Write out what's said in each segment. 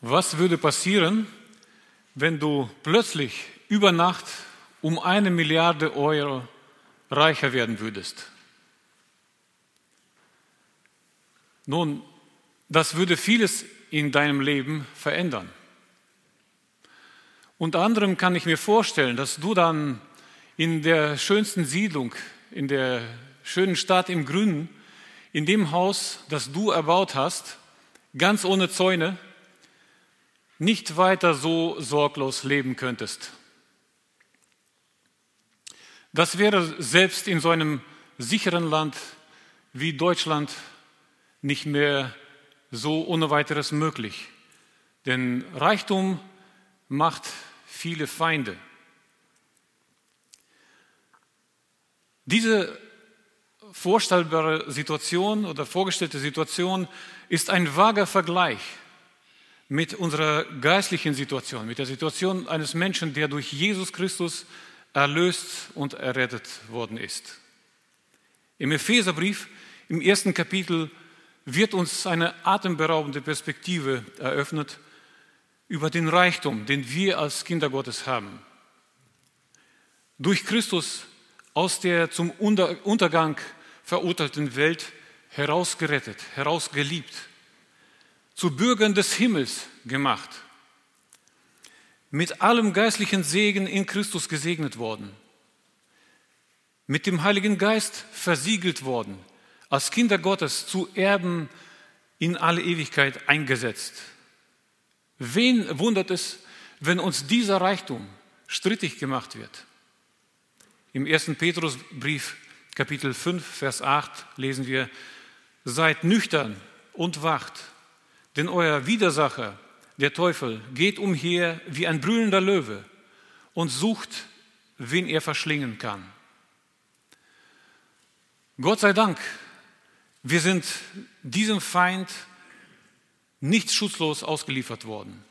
Was würde passieren, wenn du plötzlich über Nacht um eine Milliarde Euro reicher werden würdest? Nun, das würde vieles in deinem Leben verändern. Unter anderem kann ich mir vorstellen, dass du dann in der schönsten Siedlung, in der schönen Stadt im Grünen, in dem Haus, das du erbaut hast, ganz ohne Zäune, nicht weiter so sorglos leben könntest. Das wäre selbst in so einem sicheren Land wie Deutschland nicht mehr so ohne weiteres möglich. Denn Reichtum macht viele Feinde. Diese vorstellbare Situation oder vorgestellte Situation ist ein vager Vergleich mit unserer geistlichen Situation, mit der Situation eines Menschen, der durch Jesus Christus erlöst und errettet worden ist. Im Epheserbrief, im ersten Kapitel, wird uns eine atemberaubende Perspektive eröffnet über den Reichtum, den wir als Kinder Gottes haben. Durch Christus aus der zum Untergang verurteilten Welt herausgerettet, herausgeliebt, zu Bürgern des Himmels gemacht, mit allem geistlichen Segen in Christus gesegnet worden, mit dem Heiligen Geist versiegelt worden, als Kinder Gottes zu Erben in alle Ewigkeit eingesetzt. Wen wundert es, wenn uns dieser Reichtum strittig gemacht wird? Im ersten Petrusbrief Kapitel 5, Vers 8 lesen wir, seid nüchtern und wacht, denn euer Widersacher, der Teufel, geht umher wie ein brüllender Löwe und sucht, wen er verschlingen kann. Gott sei Dank, wir sind diesem Feind nicht schutzlos ausgeliefert worden.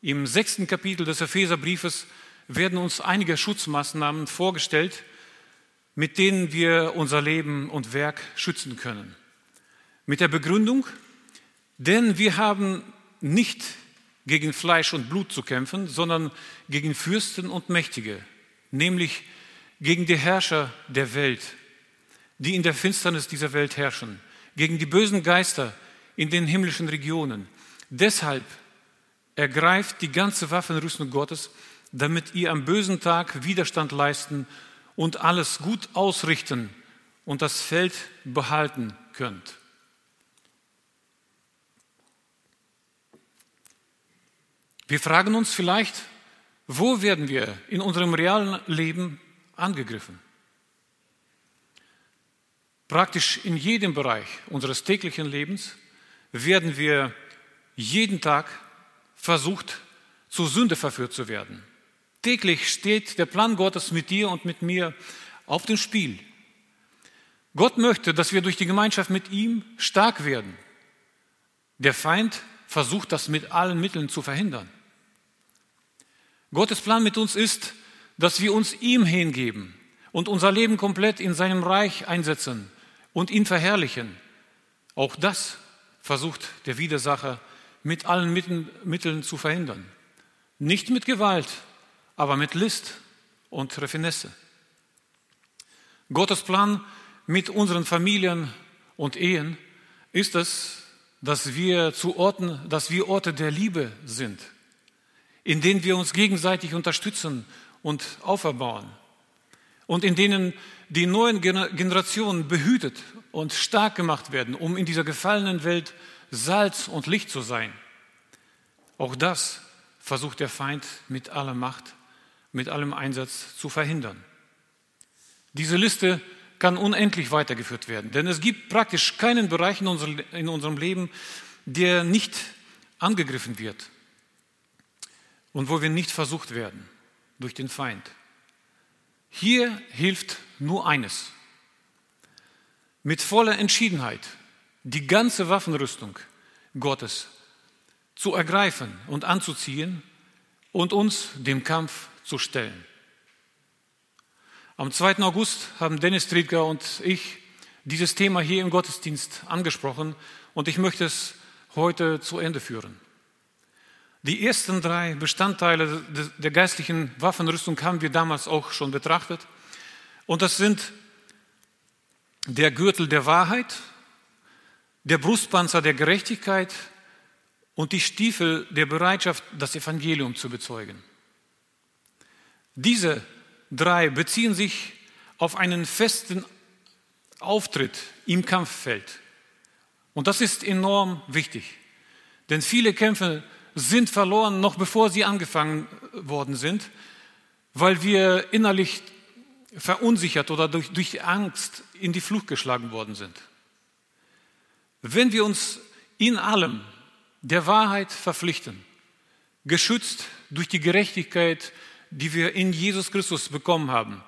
Im sechsten Kapitel des Epheserbriefes werden uns einige Schutzmaßnahmen vorgestellt, mit denen wir unser Leben und Werk schützen können. Mit der Begründung, denn wir haben nicht gegen Fleisch und Blut zu kämpfen, sondern gegen Fürsten und Mächtige, nämlich gegen die Herrscher der Welt, die in der Finsternis dieser Welt herrschen, gegen die bösen Geister in den himmlischen Regionen. Deshalb ergreift die ganze Waffenrüstung Gottes, damit ihr am bösen Tag Widerstand leisten und alles gut ausrichten und das Feld behalten könnt. Wir fragen uns vielleicht, wo werden wir in unserem realen Leben angegriffen? Praktisch in jedem Bereich unseres täglichen Lebens werden wir jeden Tag versucht, zur Sünde verführt zu werden. Täglich steht der Plan Gottes mit dir und mit mir auf dem Spiel. Gott möchte, dass wir durch die Gemeinschaft mit ihm stark werden. Der Feind versucht das mit allen Mitteln zu verhindern. Gottes Plan mit uns ist, dass wir uns ihm hingeben und unser Leben komplett in seinem Reich einsetzen und ihn verherrlichen. Auch das versucht der Widersacher mit allen Mitteln zu verhindern. Nicht mit Gewalt, aber mit List und Raffinesse. Gottes Plan mit unseren Familien und Ehen ist es, dass wir zu Orten, dass wir Orte der Liebe sind, in denen wir uns gegenseitig unterstützen und auferbauen und in denen die neuen Generationen behütet und stark gemacht werden, um in dieser gefallenen Welt Salz und Licht zu sein. Auch das versucht der Feind mit aller Macht mit allem Einsatz zu verhindern. Diese Liste kann unendlich weitergeführt werden, denn es gibt praktisch keinen Bereich in unserem Leben, der nicht angegriffen wird und wo wir nicht versucht werden durch den Feind. Hier hilft nur eines. Mit voller Entschiedenheit die ganze Waffenrüstung Gottes zu ergreifen und anzuziehen und uns dem Kampf zu stellen. Am 2. August haben Dennis Triedger und ich dieses Thema hier im Gottesdienst angesprochen und ich möchte es heute zu Ende führen. Die ersten drei Bestandteile der geistlichen Waffenrüstung haben wir damals auch schon betrachtet. Und das sind der Gürtel der Wahrheit, der Brustpanzer der Gerechtigkeit und die Stiefel der Bereitschaft, das Evangelium zu bezeugen. Diese drei beziehen sich auf einen festen Auftritt im Kampffeld. Und das ist enorm wichtig, denn viele Kämpfe sind verloren, noch bevor sie angefangen worden sind, weil wir innerlich verunsichert oder durch, durch Angst in die Flucht geschlagen worden sind. Wenn wir uns in allem der Wahrheit verpflichten, geschützt durch die Gerechtigkeit, die wir in Jesus Christus bekommen haben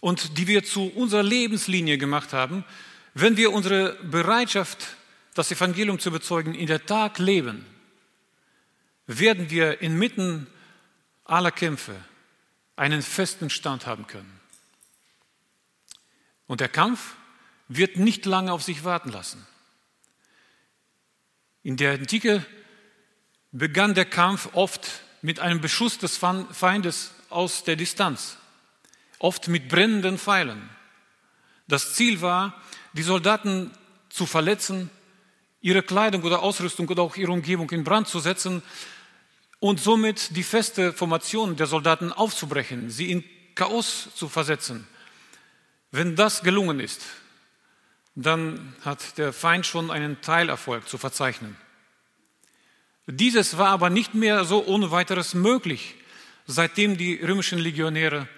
und die wir zu unserer Lebenslinie gemacht haben, wenn wir unsere Bereitschaft, das Evangelium zu bezeugen, in der Tag leben, werden wir inmitten aller Kämpfe einen festen Stand haben können. Und der Kampf wird nicht lange auf sich warten lassen. In der Antike begann der Kampf oft mit einem Beschuss des Feindes aus der Distanz, oft mit brennenden Pfeilen. Das Ziel war, die Soldaten zu verletzen, ihre Kleidung oder Ausrüstung oder auch ihre Umgebung in Brand zu setzen und somit die feste Formation der Soldaten aufzubrechen, sie in Chaos zu versetzen. Wenn das gelungen ist, dann hat der Feind schon einen Teilerfolg zu verzeichnen. Dieses war aber nicht mehr so ohne weiteres möglich, seitdem die römischen Legionäre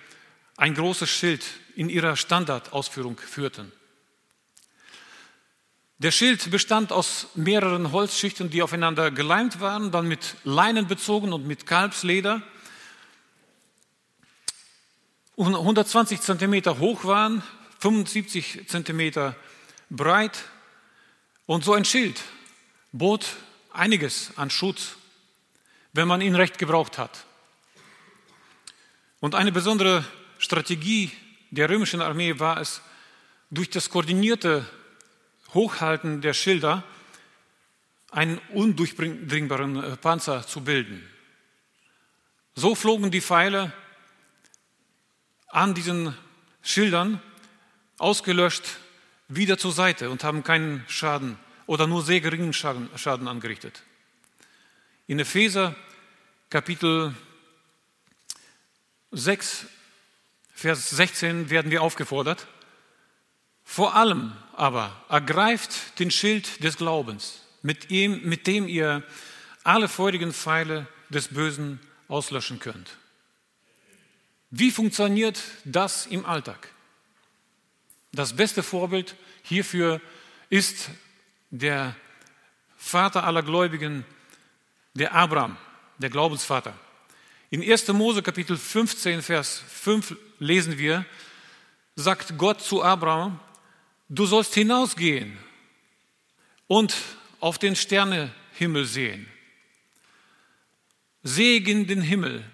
ein großes Schild in ihrer Standardausführung führten. Der Schild bestand aus mehreren Holzschichten, die aufeinander geleimt waren, dann mit Leinen bezogen und mit Kalbsleder. 120 Zentimeter hoch waren, 75 Zentimeter breit. Und so ein Schild bot einiges an Schutz, wenn man ihn recht gebraucht hat. Und eine besondere Strategie der römischen Armee war es, durch das koordinierte Hochhalten der Schilder einen undurchdringbaren äh, Panzer zu bilden. So flogen die Pfeile an diesen Schildern ausgelöscht wieder zur Seite und haben keinen Schaden oder nur sehr geringen Schaden, Schaden angerichtet. In Epheser Kapitel 6, Vers 16 werden wir aufgefordert, vor allem aber ergreift den Schild des Glaubens, mit, ihm, mit dem ihr alle feurigen Pfeile des Bösen auslöschen könnt. Wie funktioniert das im Alltag? Das beste Vorbild hierfür ist der Vater aller Gläubigen, der Abraham, der Glaubensvater. In 1. Mose Kapitel 15, Vers 5 lesen wir, sagt Gott zu Abraham, du sollst hinausgehen und auf den Sternehimmel sehen. Segen den Himmel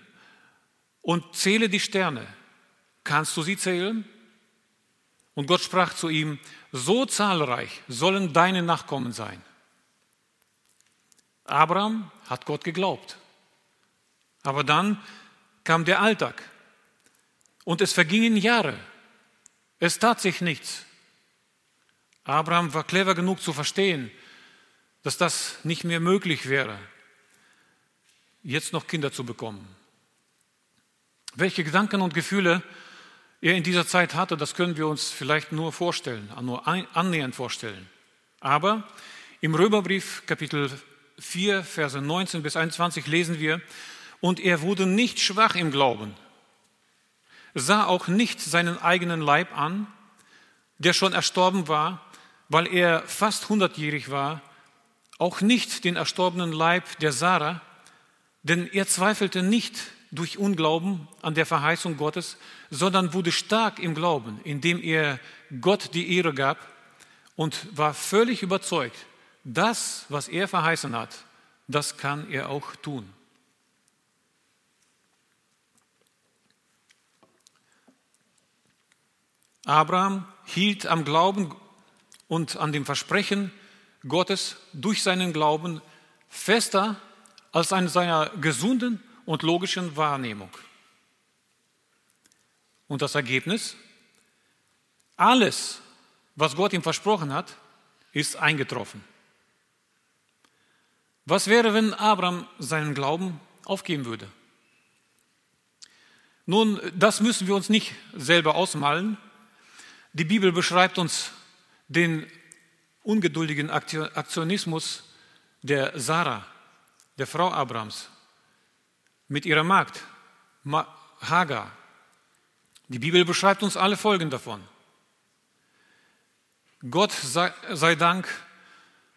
und zähle die Sterne. Kannst du sie zählen? Und Gott sprach zu ihm, so zahlreich sollen deine Nachkommen sein. Abraham hat Gott geglaubt. Aber dann kam der Alltag und es vergingen Jahre. Es tat sich nichts. Abraham war clever genug zu verstehen, dass das nicht mehr möglich wäre, jetzt noch Kinder zu bekommen. Welche Gedanken und Gefühle er in dieser Zeit hatte, das können wir uns vielleicht nur vorstellen, nur annähernd vorstellen. Aber im Römerbrief Kapitel 4, Verse 19 bis 21 lesen wir, und er wurde nicht schwach im Glauben, sah auch nicht seinen eigenen Leib an, der schon erstorben war, weil er fast hundertjährig war, auch nicht den erstorbenen Leib der Sarah, denn er zweifelte nicht durch Unglauben an der Verheißung Gottes, sondern wurde stark im Glauben, indem er Gott die Ehre gab und war völlig überzeugt, das, was er verheißen hat, das kann er auch tun. Abraham hielt am Glauben und an dem Versprechen Gottes durch seinen Glauben fester als an seiner gesunden und logischen Wahrnehmung. Und das Ergebnis? Alles, was Gott ihm versprochen hat, ist eingetroffen. Was wäre, wenn Abraham seinen Glauben aufgeben würde? Nun, das müssen wir uns nicht selber ausmalen. Die Bibel beschreibt uns den ungeduldigen Aktionismus der Sarah, der Frau Abrahams, mit ihrer Magd Hagar. Die Bibel beschreibt uns alle Folgen davon. Gott sei Dank,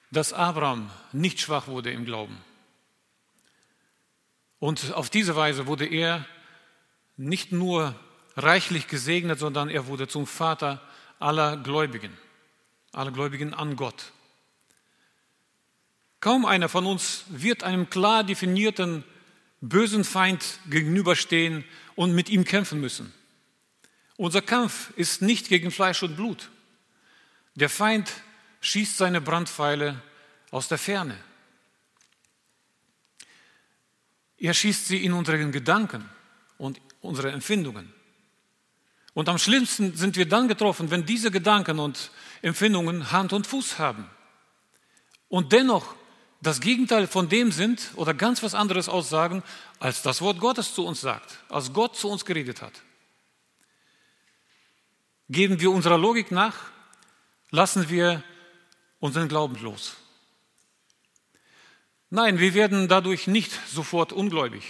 dass Abraham nicht schwach wurde im Glauben. Und auf diese Weise wurde er nicht nur reichlich gesegnet, sondern er wurde zum Vater aller Gläubigen, aller Gläubigen an Gott. Kaum einer von uns wird einem klar definierten bösen Feind gegenüberstehen und mit ihm kämpfen müssen. Unser Kampf ist nicht gegen Fleisch und Blut. Der Feind schießt seine Brandpfeile aus der Ferne. Er schießt sie in unseren Gedanken und unsere Empfindungen. Und am schlimmsten sind wir dann getroffen, wenn diese Gedanken und Empfindungen Hand und Fuß haben. Und dennoch das Gegenteil von dem sind oder ganz was anderes aussagen, als das Wort Gottes zu uns sagt, als Gott zu uns geredet hat. Geben wir unserer Logik nach, lassen wir unseren Glauben los. Nein, wir werden dadurch nicht sofort ungläubig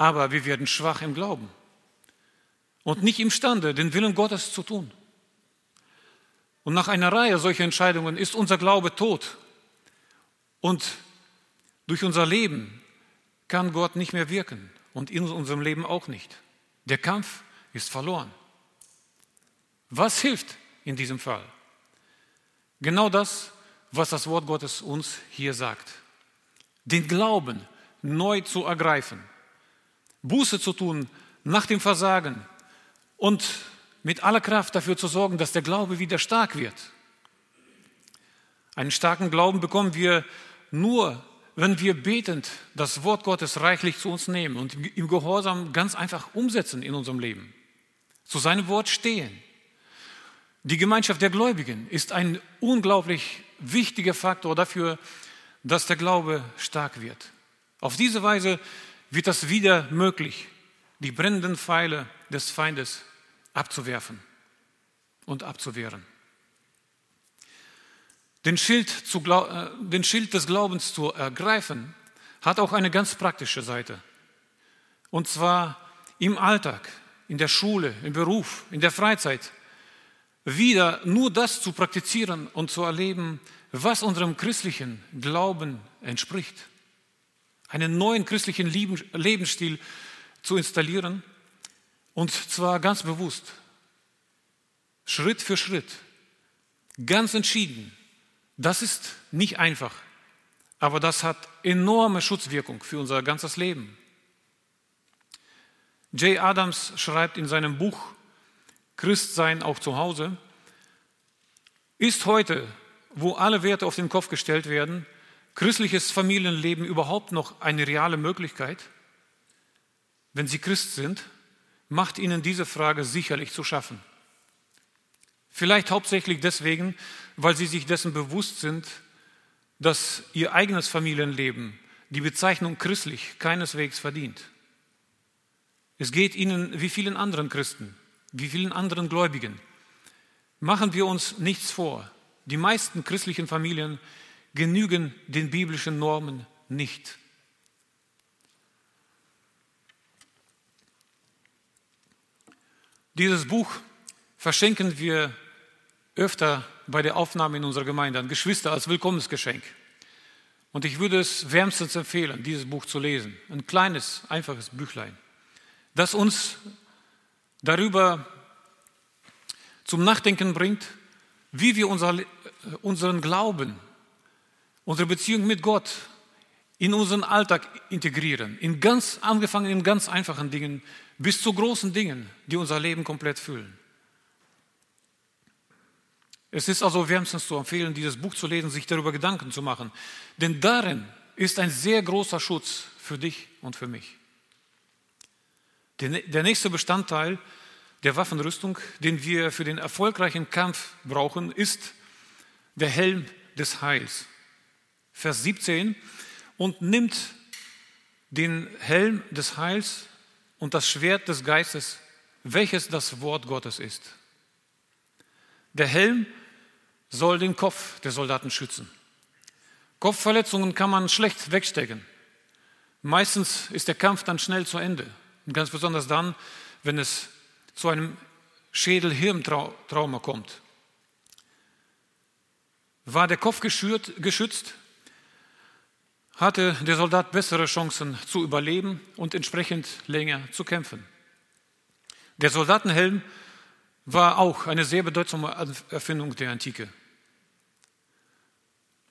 aber wir werden schwach im Glauben und nicht imstande, den Willen Gottes zu tun. Und nach einer Reihe solcher Entscheidungen ist unser Glaube tot und durch unser Leben kann Gott nicht mehr wirken und in unserem Leben auch nicht. Der Kampf ist verloren. Was hilft in diesem Fall? Genau das, was das Wort Gottes uns hier sagt. Den Glauben neu zu ergreifen Buße zu tun nach dem Versagen und mit aller Kraft dafür zu sorgen, dass der Glaube wieder stark wird. Einen starken Glauben bekommen wir nur, wenn wir betend das Wort Gottes reichlich zu uns nehmen und im Gehorsam ganz einfach umsetzen in unserem Leben. Zu seinem Wort stehen. Die Gemeinschaft der Gläubigen ist ein unglaublich wichtiger Faktor dafür, dass der Glaube stark wird. Auf diese Weise wird das wieder möglich, die brennenden Pfeile des Feindes abzuwerfen und abzuwehren. Den Schild, äh, den Schild des Glaubens zu ergreifen, hat auch eine ganz praktische Seite. Und zwar im Alltag, in der Schule, im Beruf, in der Freizeit, wieder nur das zu praktizieren und zu erleben, was unserem christlichen Glauben entspricht einen neuen christlichen Lebensstil zu installieren. Und zwar ganz bewusst, Schritt für Schritt, ganz entschieden. Das ist nicht einfach, aber das hat enorme Schutzwirkung für unser ganzes Leben. Jay Adams schreibt in seinem Buch Christsein auch zu Hause, ist heute, wo alle Werte auf den Kopf gestellt werden, christliches Familienleben überhaupt noch eine reale Möglichkeit? Wenn Sie Christ sind, macht Ihnen diese Frage sicherlich zu schaffen. Vielleicht hauptsächlich deswegen, weil Sie sich dessen bewusst sind, dass Ihr eigenes Familienleben die Bezeichnung christlich keineswegs verdient. Es geht Ihnen wie vielen anderen Christen, wie vielen anderen Gläubigen. Machen wir uns nichts vor. Die meisten christlichen Familien genügen den biblischen Normen nicht. Dieses Buch verschenken wir öfter bei der Aufnahme in unserer Gemeinde an Geschwister als Willkommensgeschenk. Und ich würde es wärmstens empfehlen, dieses Buch zu lesen. Ein kleines, einfaches Büchlein, das uns darüber zum Nachdenken bringt, wie wir unser, unseren Glauben unsere Beziehung mit Gott in unseren Alltag integrieren, in ganz, angefangen in ganz einfachen Dingen bis zu großen Dingen, die unser Leben komplett füllen. Es ist also wärmstens zu empfehlen, dieses Buch zu lesen, sich darüber Gedanken zu machen, denn darin ist ein sehr großer Schutz für dich und für mich. Der nächste Bestandteil der Waffenrüstung, den wir für den erfolgreichen Kampf brauchen, ist der Helm des Heils. Vers 17. Und nimmt den Helm des Heils und das Schwert des Geistes, welches das Wort Gottes ist. Der Helm soll den Kopf der Soldaten schützen. Kopfverletzungen kann man schlecht wegstecken. Meistens ist der Kampf dann schnell zu Ende. Und ganz besonders dann, wenn es zu einem Schädel-Hirntrauma kommt. War der Kopf geschützt, hatte der Soldat bessere Chancen zu überleben und entsprechend länger zu kämpfen. Der Soldatenhelm war auch eine sehr bedeutsame Erfindung der Antike.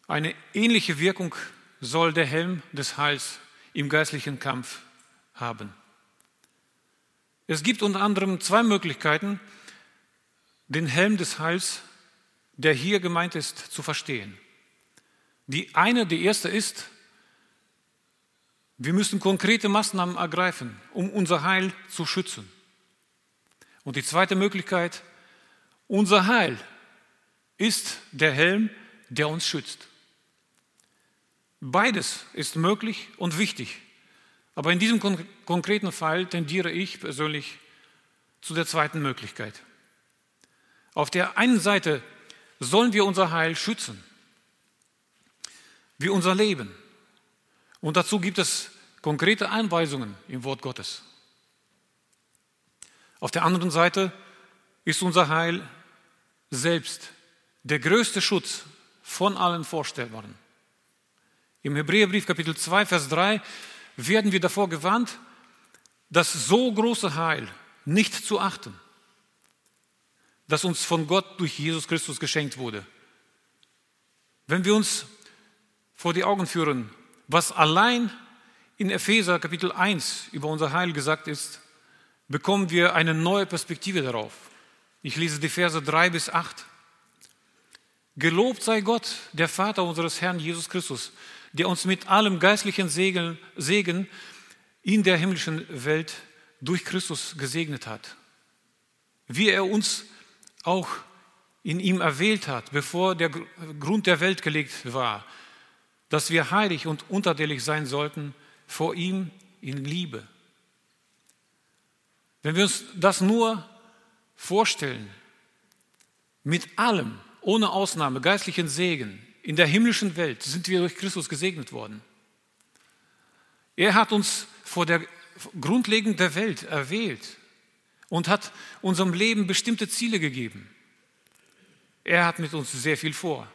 Eine ähnliche Wirkung soll der Helm des Heils im geistlichen Kampf haben. Es gibt unter anderem zwei Möglichkeiten, den Helm des Heils, der hier gemeint ist, zu verstehen. Die eine, die erste ist, wir müssen konkrete Maßnahmen ergreifen, um unser Heil zu schützen. Und die zweite Möglichkeit, unser Heil ist der Helm, der uns schützt. Beides ist möglich und wichtig. Aber in diesem konkreten Fall tendiere ich persönlich zu der zweiten Möglichkeit. Auf der einen Seite sollen wir unser Heil schützen, wie unser Leben. Und dazu gibt es konkrete Einweisungen im Wort Gottes. Auf der anderen Seite ist unser Heil selbst der größte Schutz von allen Vorstellbaren. Im Hebräerbrief Kapitel 2, Vers 3 werden wir davor gewarnt, das so große Heil nicht zu achten, das uns von Gott durch Jesus Christus geschenkt wurde. Wenn wir uns vor die Augen führen, was allein in Epheser Kapitel 1 über unser Heil gesagt ist, bekommen wir eine neue Perspektive darauf. Ich lese die Verse 3 bis 8. Gelobt sei Gott, der Vater unseres Herrn Jesus Christus, der uns mit allem geistlichen Segen, Segen in der himmlischen Welt durch Christus gesegnet hat. Wie er uns auch in ihm erwählt hat, bevor der Grund der Welt gelegt war, dass wir heilig und unterdelig sein sollten vor ihm in Liebe. Wenn wir uns das nur vorstellen, mit allem, ohne Ausnahme, geistlichen Segen, in der himmlischen Welt sind wir durch Christus gesegnet worden. Er hat uns vor der Grundlegung der Welt erwählt und hat unserem Leben bestimmte Ziele gegeben. Er hat mit uns sehr viel vor.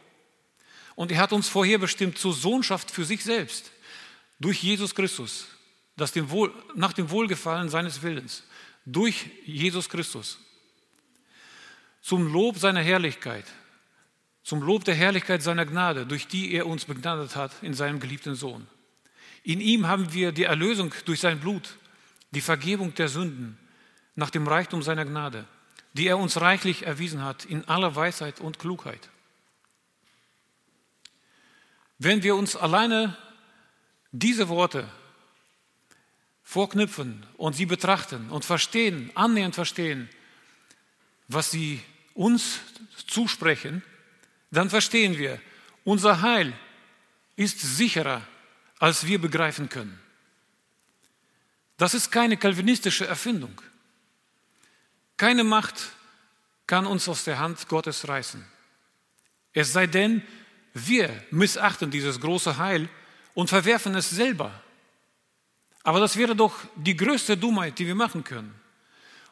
Und er hat uns vorherbestimmt zur Sohnschaft für sich selbst durch Jesus Christus, das dem Wohl, nach dem Wohlgefallen seines Willens, durch Jesus Christus, zum Lob seiner Herrlichkeit, zum Lob der Herrlichkeit seiner Gnade, durch die er uns begnadet hat in seinem geliebten Sohn. In ihm haben wir die Erlösung durch sein Blut, die Vergebung der Sünden nach dem Reichtum seiner Gnade, die er uns reichlich erwiesen hat in aller Weisheit und Klugheit. Wenn wir uns alleine diese Worte vorknüpfen und sie betrachten und verstehen, annähernd verstehen, was sie uns zusprechen, dann verstehen wir, unser Heil ist sicherer, als wir begreifen können. Das ist keine kalvinistische Erfindung. Keine Macht kann uns aus der Hand Gottes reißen. Es sei denn, wir missachten dieses große Heil und verwerfen es selber. Aber das wäre doch die größte Dummheit, die wir machen können.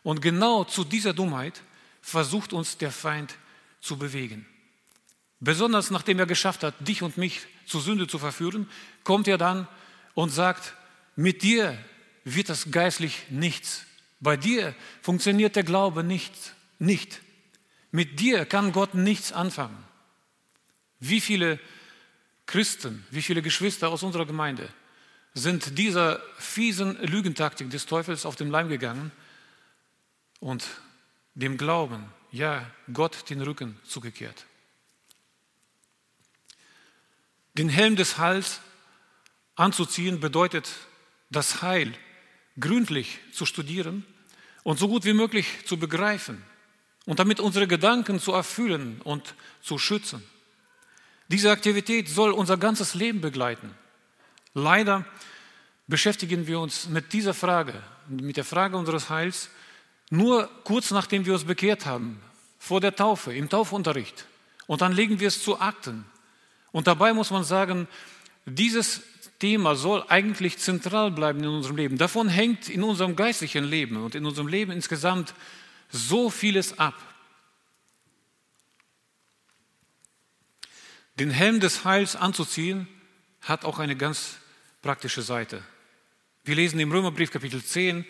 Und genau zu dieser Dummheit versucht uns der Feind zu bewegen. Besonders nachdem er geschafft hat, dich und mich zur Sünde zu verführen, kommt er dann und sagt, mit dir wird das geistlich nichts. Bei dir funktioniert der Glaube nicht. nicht. Mit dir kann Gott nichts anfangen. Wie viele Christen, wie viele Geschwister aus unserer Gemeinde sind dieser fiesen Lügentaktik des Teufels auf den Leim gegangen und dem Glauben, ja, Gott den Rücken zugekehrt. Den Helm des Hals anzuziehen bedeutet, das Heil gründlich zu studieren und so gut wie möglich zu begreifen und damit unsere Gedanken zu erfüllen und zu schützen. Diese Aktivität soll unser ganzes Leben begleiten. Leider beschäftigen wir uns mit dieser Frage, mit der Frage unseres Heils, nur kurz nachdem wir uns bekehrt haben, vor der Taufe, im Taufunterricht. Und dann legen wir es zu Akten. Und dabei muss man sagen, dieses Thema soll eigentlich zentral bleiben in unserem Leben. Davon hängt in unserem geistlichen Leben und in unserem Leben insgesamt so vieles ab. Den Helm des Heils anzuziehen hat auch eine ganz praktische Seite. Wir lesen im Römerbrief Kapitel 10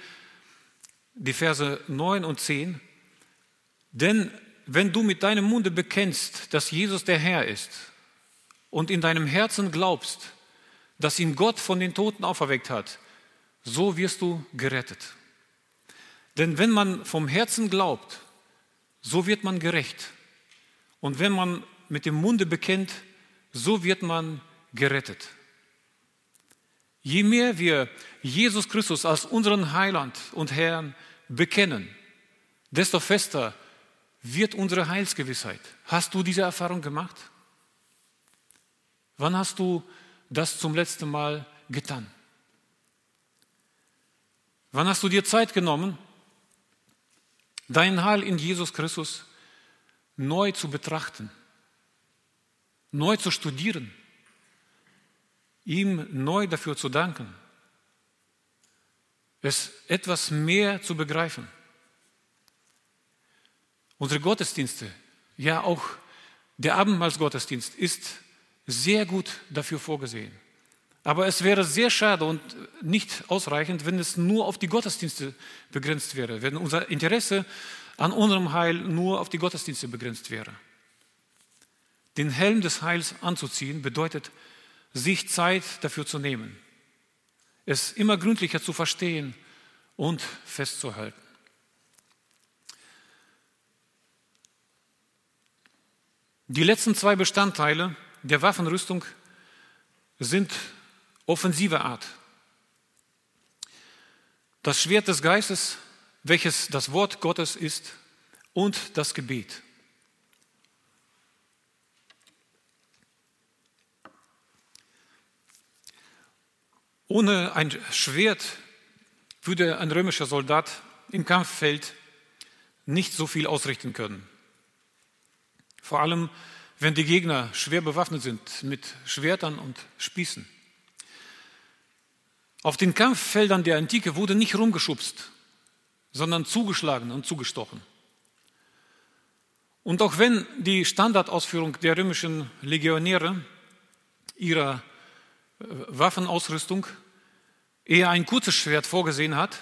die Verse 9 und 10. Denn wenn du mit deinem Munde bekennst, dass Jesus der Herr ist und in deinem Herzen glaubst, dass ihn Gott von den Toten auferweckt hat, so wirst du gerettet. Denn wenn man vom Herzen glaubt, so wird man gerecht. Und wenn man mit dem Munde bekennt, so wird man gerettet. Je mehr wir Jesus Christus als unseren Heiland und Herrn bekennen, desto fester wird unsere Heilsgewissheit. Hast du diese Erfahrung gemacht? Wann hast du das zum letzten Mal getan? Wann hast du dir Zeit genommen, dein Heil in Jesus Christus neu zu betrachten, neu zu studieren, ihm neu dafür zu danken, es etwas mehr zu begreifen? Unsere Gottesdienste, ja auch der Abendmahlsgottesdienst ist sehr gut dafür vorgesehen. Aber es wäre sehr schade und nicht ausreichend, wenn es nur auf die Gottesdienste begrenzt wäre, wenn unser Interesse an unserem Heil nur auf die Gottesdienste begrenzt wäre. Den Helm des Heils anzuziehen bedeutet, sich Zeit dafür zu nehmen, es immer gründlicher zu verstehen und festzuhalten. Die letzten zwei Bestandteile der Waffenrüstung sind offensive Art. Das Schwert des Geistes, welches das Wort Gottes ist, und das Gebet. Ohne ein Schwert würde ein römischer Soldat im Kampffeld nicht so viel ausrichten können. Vor allem wenn die Gegner schwer bewaffnet sind mit Schwertern und Spießen. Auf den Kampffeldern der Antike wurde nicht rumgeschubst, sondern zugeschlagen und zugestochen. Und auch wenn die Standardausführung der römischen Legionäre ihrer äh, Waffenausrüstung eher ein kurzes Schwert vorgesehen hat,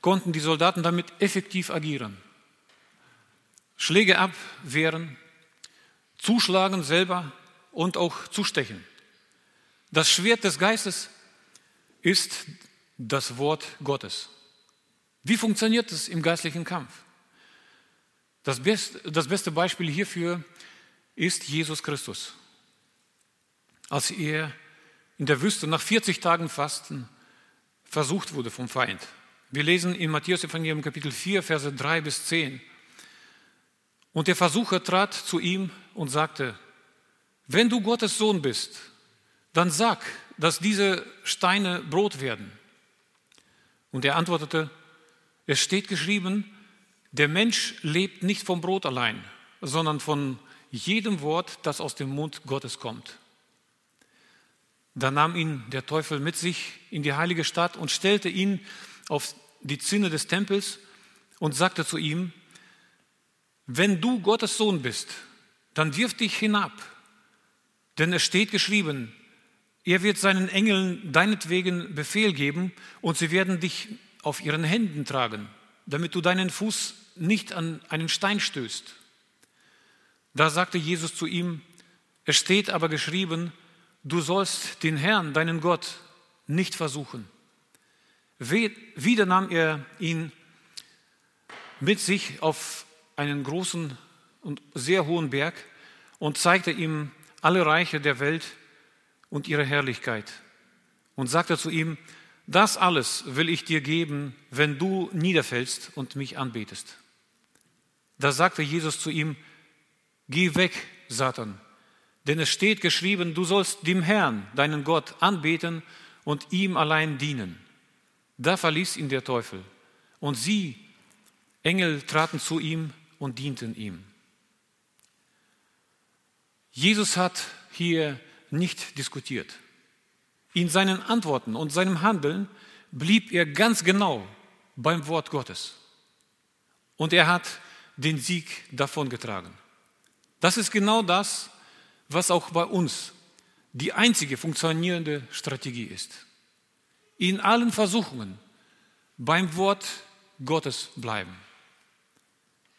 konnten die Soldaten damit effektiv agieren. Schläge abwehren, zuschlagen selber und auch zustechen. Das Schwert des Geistes ist das Wort Gottes. Wie funktioniert es im geistlichen Kampf? Das, best, das beste Beispiel hierfür ist Jesus Christus. Als er in der Wüste nach 40 Tagen Fasten versucht wurde vom Feind. Wir lesen in Matthäus Evangelium Kapitel 4, Verse 3 bis 10. Und der Versucher trat zu ihm und sagte, wenn du Gottes Sohn bist, dann sag, dass diese Steine Brot werden. Und er antwortete, es steht geschrieben, der Mensch lebt nicht vom Brot allein, sondern von jedem Wort, das aus dem Mund Gottes kommt. Da nahm ihn der Teufel mit sich in die heilige Stadt und stellte ihn auf die Zinne des Tempels und sagte zu ihm, wenn du Gottes Sohn bist, dann wirf dich hinab. Denn es steht geschrieben, er wird seinen Engeln deinetwegen Befehl geben und sie werden dich auf ihren Händen tragen, damit du deinen Fuß nicht an einen Stein stößt. Da sagte Jesus zu ihm, es steht aber geschrieben, du sollst den Herrn, deinen Gott, nicht versuchen. Wieder nahm er ihn mit sich auf einen großen und sehr hohen Berg und zeigte ihm alle Reiche der Welt und ihre Herrlichkeit. und sagte zu ihm, das alles will ich dir geben, wenn du niederfällst und mich anbetest. Da sagte Jesus zu ihm, geh weg, Satan, denn es steht geschrieben, du sollst dem Herrn, deinen Gott, anbeten und ihm allein dienen. Da verließ ihn der Teufel und sie, Engel, traten zu ihm und dienten ihm. Jesus hat hier nicht diskutiert. In seinen Antworten und seinem Handeln blieb er ganz genau beim Wort Gottes. Und er hat den Sieg davongetragen. Das ist genau das, was auch bei uns die einzige funktionierende Strategie ist. In allen Versuchungen beim Wort Gottes bleiben.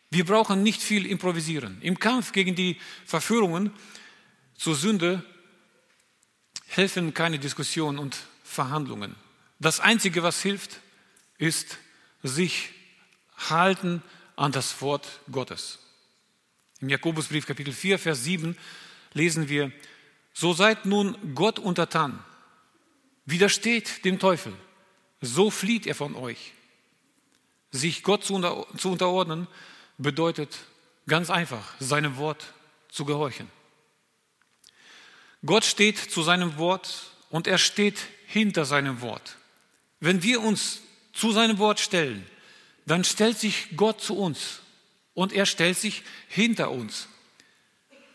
Wir brauchen nicht viel improvisieren. Im Kampf gegen die Verführungen zur Sünde helfen keine Diskussionen und Verhandlungen. Das Einzige, was hilft, ist sich halten an das Wort Gottes. Im Jakobusbrief Kapitel 4, Vers 7 lesen wir, so seid nun Gott untertan, widersteht dem Teufel, so flieht er von euch. Sich Gott zu unterordnen bedeutet ganz einfach, seinem Wort zu gehorchen. Gott steht zu seinem Wort und er steht hinter seinem Wort. Wenn wir uns zu seinem Wort stellen, dann stellt sich Gott zu uns und er stellt sich hinter uns.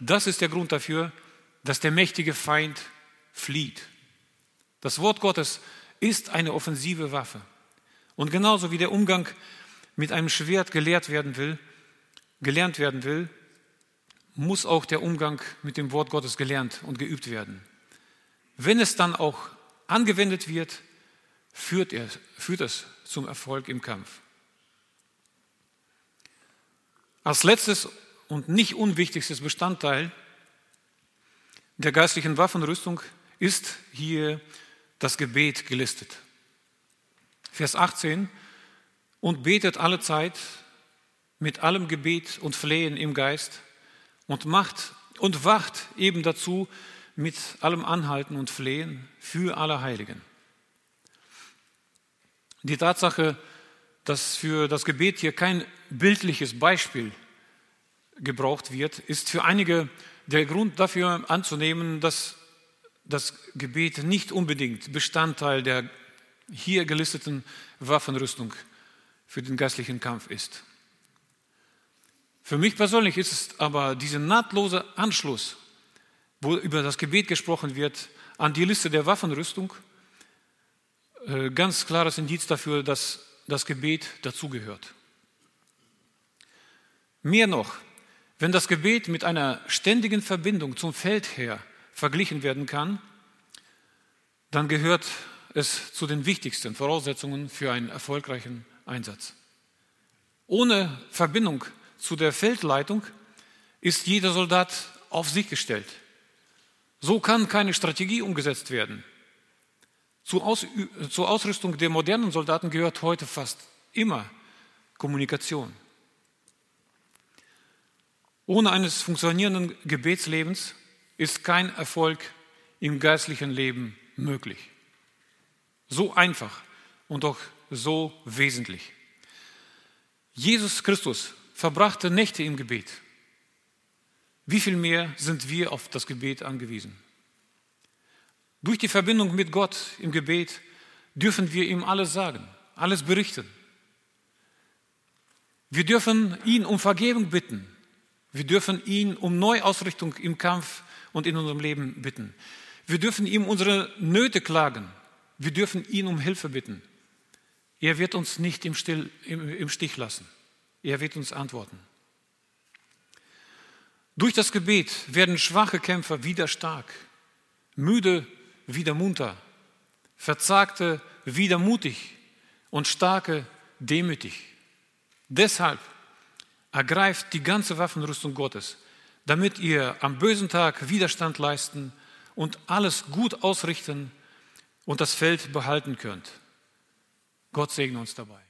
Das ist der Grund dafür, dass der mächtige Feind flieht. Das Wort Gottes ist eine offensive Waffe. Und genauso wie der Umgang mit einem Schwert gelehrt werden will, gelernt werden will, muss auch der Umgang mit dem Wort Gottes gelernt und geübt werden. Wenn es dann auch angewendet wird, führt, er, führt es zum Erfolg im Kampf. Als letztes und nicht unwichtigstes Bestandteil der geistlichen Waffenrüstung ist hier das Gebet gelistet. Vers 18, und betet alle Zeit mit allem Gebet und Flehen im Geist und macht und wacht eben dazu mit allem Anhalten und Flehen für alle Heiligen. Die Tatsache, dass für das Gebet hier kein bildliches Beispiel gebraucht wird, ist für einige der Grund dafür anzunehmen, dass das Gebet nicht unbedingt Bestandteil der hier gelisteten Waffenrüstung für den geistlichen Kampf ist. Für mich persönlich ist es aber dieser nahtlose Anschluss, wo über das Gebet gesprochen wird, an die Liste der Waffenrüstung, äh, ganz klares Indiz dafür, dass das Gebet dazugehört. Mehr noch, wenn das Gebet mit einer ständigen Verbindung zum Feldherr verglichen werden kann, dann gehört es zu den wichtigsten Voraussetzungen für einen erfolgreichen Einsatz. Ohne Verbindung zu der Feldleitung ist jeder Soldat auf sich gestellt. So kann keine Strategie umgesetzt werden. Zur, Aus zur Ausrüstung der modernen Soldaten gehört heute fast immer Kommunikation. Ohne eines funktionierenden Gebetslebens ist kein Erfolg im geistlichen Leben möglich. So einfach und doch so wesentlich. Jesus Christus verbrachte Nächte im Gebet. Wie viel mehr sind wir auf das Gebet angewiesen? Durch die Verbindung mit Gott im Gebet dürfen wir ihm alles sagen, alles berichten. Wir dürfen ihn um Vergebung bitten. Wir dürfen ihn um Neuausrichtung im Kampf und in unserem Leben bitten. Wir dürfen ihm unsere Nöte klagen. Wir dürfen ihn um Hilfe bitten. Er wird uns nicht im, Still, im, im Stich lassen. Er wird uns antworten. Durch das Gebet werden schwache Kämpfer wieder stark, müde wieder munter, verzagte wieder mutig und starke demütig. Deshalb ergreift die ganze Waffenrüstung Gottes, damit ihr am bösen Tag Widerstand leisten und alles gut ausrichten und das Feld behalten könnt. Gott segne uns dabei.